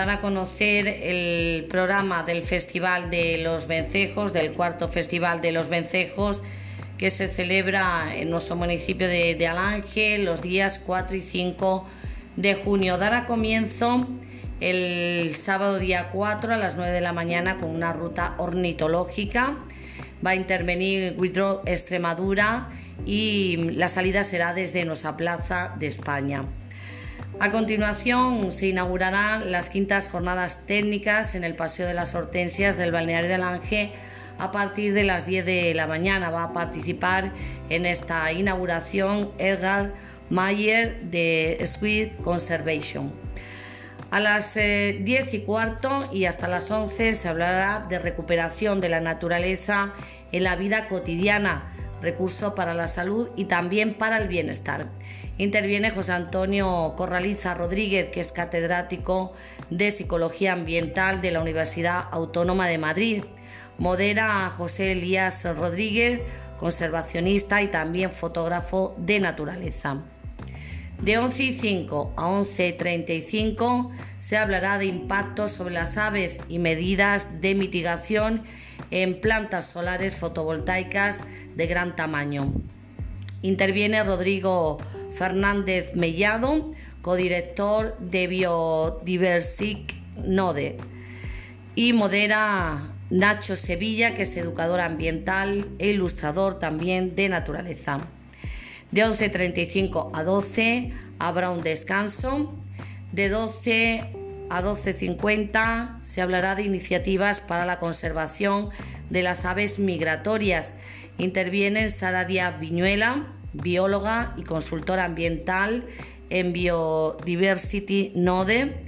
dar a conocer el programa del Festival de los Vencejos, del cuarto Festival de los Vencejos, que se celebra en nuestro municipio de, de Alange los días 4 y 5 de junio. Dará comienzo el sábado día 4 a las 9 de la mañana con una ruta ornitológica. Va a intervenir Withdraw Extremadura y la salida será desde nuestra plaza de España. A continuación se inaugurarán las quintas jornadas técnicas en el Paseo de las Hortensias del Balneario del Ángel a partir de las 10 de la mañana. Va a participar en esta inauguración Edgar Mayer de Sweet Conservation. A las 10 eh, y cuarto y hasta las 11 se hablará de recuperación de la naturaleza en la vida cotidiana, recurso para la salud y también para el bienestar. Interviene José Antonio Corraliza Rodríguez, que es catedrático de Psicología Ambiental de la Universidad Autónoma de Madrid. Modera a José Elías Rodríguez, conservacionista y también fotógrafo de naturaleza. De 11 y 5 a 11.35 se hablará de impactos sobre las aves y medidas de mitigación en plantas solares fotovoltaicas de gran tamaño. Interviene Rodrigo Fernández Mellado, codirector de Biodiversic Node, y modera Nacho Sevilla, que es educador ambiental e ilustrador también de naturaleza. De 11.35 a 12 habrá un descanso. De 12 a 12.50 se hablará de iniciativas para la conservación de las aves migratorias. Intervienen Sara Díaz Viñuela, bióloga y consultora ambiental en Biodiversity Node,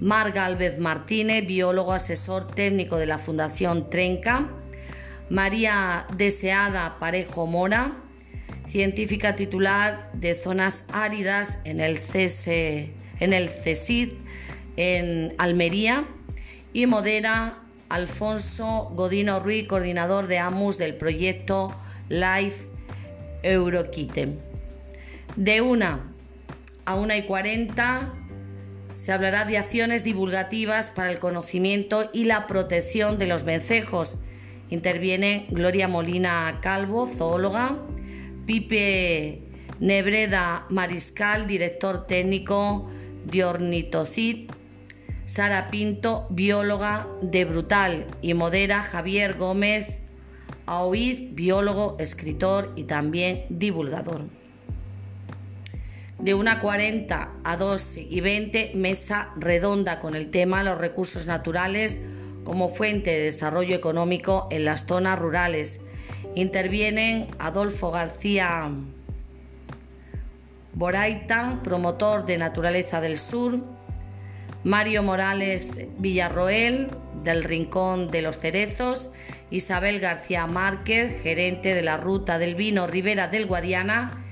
Mar Galvez Martínez, biólogo asesor técnico de la Fundación Trenca, María Deseada Parejo Mora, científica titular de zonas áridas en el, en el CESID en Almería, y modera Alfonso Godino Ruiz, coordinador de AMUS del proyecto Life Euroquite. De una a una y 40 se hablará de acciones divulgativas para el conocimiento y la protección de los vencejos. Interviene Gloria Molina Calvo, zoóloga, Pipe Nebreda Mariscal, director técnico de Ornitocid, Sara Pinto, bióloga de Brutal, y modera Javier Gómez a oír, biólogo, escritor y también divulgador. De 1.40 a 2 y 20, mesa redonda con el tema los recursos naturales como fuente de desarrollo económico en las zonas rurales. Intervienen Adolfo García Boraita, promotor de Naturaleza del Sur, Mario Morales Villarroel, del Rincón de los Cerezos, Isabel García Márquez, gerente de la Ruta del Vino Ribera del Guadiana,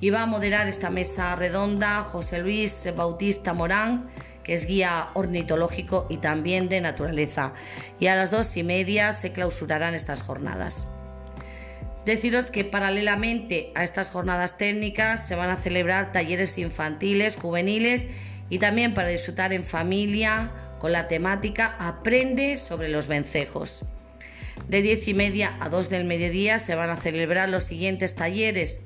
y va a moderar esta mesa redonda José Luis Bautista Morán, que es guía ornitológico y también de naturaleza. Y a las dos y media se clausurarán estas jornadas. Deciros que paralelamente a estas jornadas técnicas se van a celebrar talleres infantiles, juveniles y también para disfrutar en familia con la temática Aprende sobre los vencejos. De 10 y media a 2 del mediodía se van a celebrar los siguientes talleres.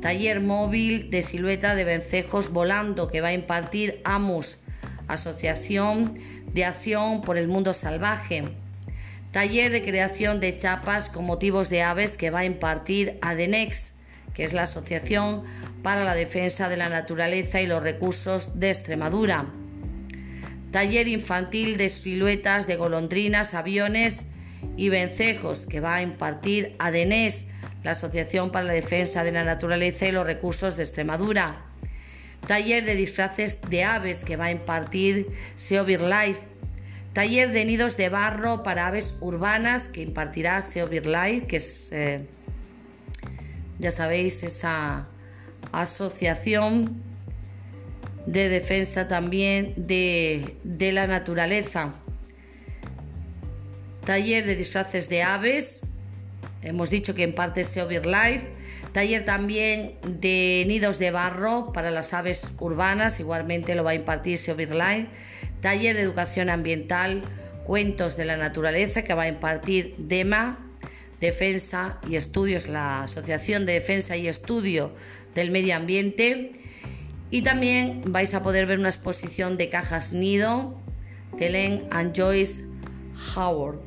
Taller móvil de silueta de vencejos volando que va a impartir AMUS, Asociación de Acción por el Mundo Salvaje. Taller de creación de chapas con motivos de aves que va a impartir ADENEX, que es la Asociación para la Defensa de la Naturaleza y los Recursos de Extremadura. Taller infantil de siluetas de golondrinas, aviones y vencejos que va a impartir ADENES, la Asociación para la Defensa de la Naturaleza y los Recursos de Extremadura. Taller de disfraces de aves que va a impartir Seovir Life. Taller de nidos de barro para aves urbanas que impartirá Seovir Life, que es, eh, ya sabéis, esa asociación de defensa también de, de la naturaleza. Taller de disfraces de aves, hemos dicho que en parte Seovir Life, taller también de nidos de barro para las aves urbanas, igualmente lo va a impartir Seovir Life, taller de educación ambiental, cuentos de la naturaleza que va a impartir DEMA, Defensa y Estudios, la Asociación de Defensa y Estudio del Medio Ambiente. Y también vais a poder ver una exposición de cajas nido de Len and Joyce Howard.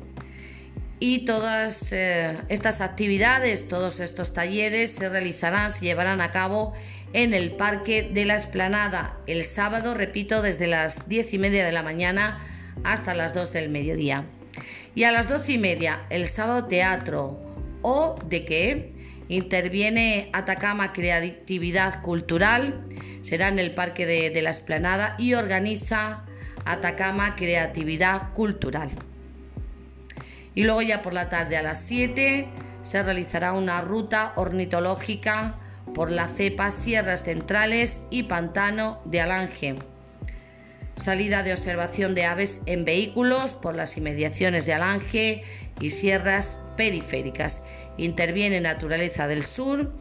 Y todas eh, estas actividades, todos estos talleres se realizarán, se llevarán a cabo en el Parque de la Esplanada el sábado, repito, desde las diez y media de la mañana hasta las 2 del mediodía. Y a las doce y media el sábado teatro o de qué interviene Atacama Creatividad Cultural, será en el Parque de, la Esplanada y organiza Atacama Creatividad Cultural. Y luego ya por la tarde a las 7 se realizará una ruta ornitológica por la cepa Sierras Centrales y Pantano de Alange. Salida de observación de aves en vehículos por las inmediaciones de Alange y sierras periféricas. Interviene Naturaleza del Sur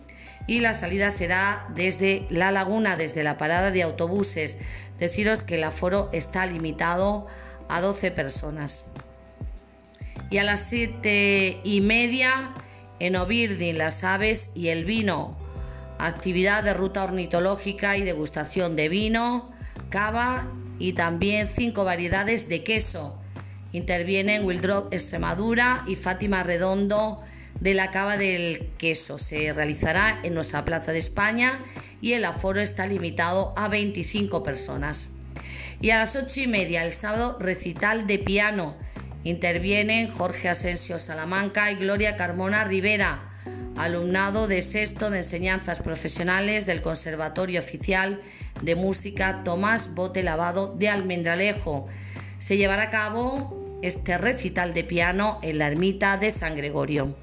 y la salida será desde la laguna, desde la parada de autobuses. Deciros que el aforo está limitado a 12 personas. Y a las 7 y media en Obirdin, las aves y el vino actividad de ruta ornitológica y degustación de vino, cava y también cinco variedades de queso. Intervienen Wildrop Extremadura y Fátima Redondo de la Cava del Queso. Se realizará en nuestra Plaza de España y el aforo está limitado a 25 personas. Y a las ocho y media el sábado recital de piano. Intervienen Jorge Asensio Salamanca y Gloria Carmona Rivera alumnado de sexto de enseñanzas profesionales del Conservatorio Oficial de Música Tomás Bote Lavado de Almendralejo. Se llevará a cabo este recital de piano en la ermita de San Gregorio.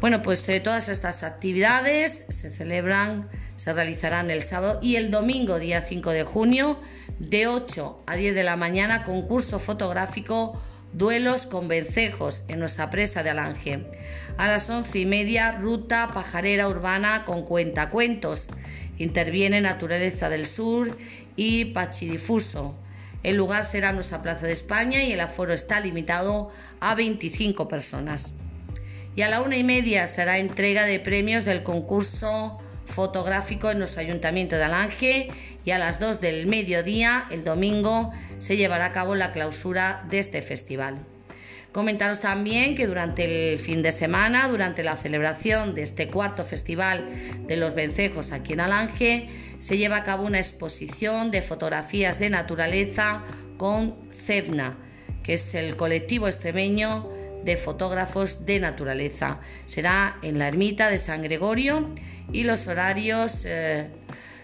Bueno, pues eh, todas estas actividades se celebran, se realizarán el sábado y el domingo, día 5 de junio, de 8 a 10 de la mañana, concurso fotográfico Duelos con vencejos en nuestra presa de Alange. A las once y media, ruta pajarera urbana con cuentacuentos. Interviene Naturaleza del Sur y Pachidifuso. El lugar será nuestra Plaza de España y el aforo está limitado a 25 personas. Y a la una y media será entrega de premios del concurso fotográfico en nuestro Ayuntamiento de Alange y a las 2 del mediodía, el domingo, se llevará a cabo la clausura de este festival. Comentaros también que durante el fin de semana, durante la celebración de este cuarto festival de los vencejos aquí en Alange, se lleva a cabo una exposición de fotografías de naturaleza con CEVNA, que es el colectivo extremeño de fotógrafos de naturaleza. Será en la ermita de San Gregorio y los horarios eh,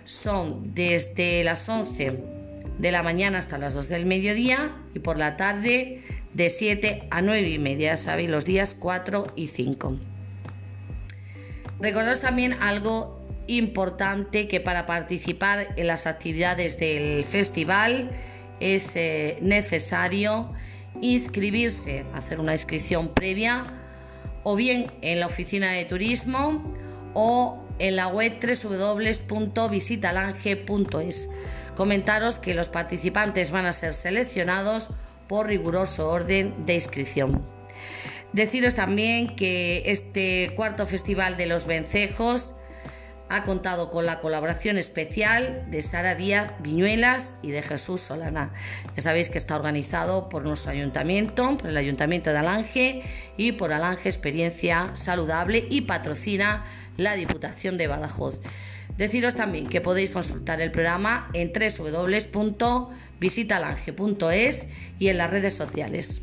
son desde las 11 de la mañana hasta las 2 del mediodía y por la tarde de 7 a 9 y media, sabéis, los días 4 y 5. Recordaros también algo importante que para participar en las actividades del festival es eh, necesario inscribirse, hacer una inscripción previa o bien en la oficina de turismo o en la web www.visitalange.es. Comentaros que los participantes van a ser seleccionados por riguroso orden de inscripción. Deciros también que este cuarto festival de los vencejos ha contado con la colaboración especial de Sara Díaz Viñuelas y de Jesús Solana. Ya sabéis que está organizado por nuestro ayuntamiento, por el Ayuntamiento de Alange y por Alange Experiencia Saludable y patrocina la Diputación de Badajoz. Deciros también que podéis consultar el programa en www.visitalange.es y en las redes sociales.